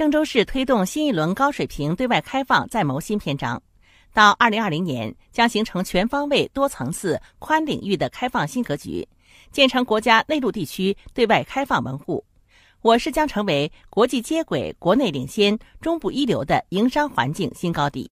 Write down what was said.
郑州市推动新一轮高水平对外开放再谋新篇章。到二零二零年将形成全方位多层次宽领域的开放新格局建成国家内陆地区对外开放门户。我市将成为国际接轨国内领先中部一流的营商环境新高地。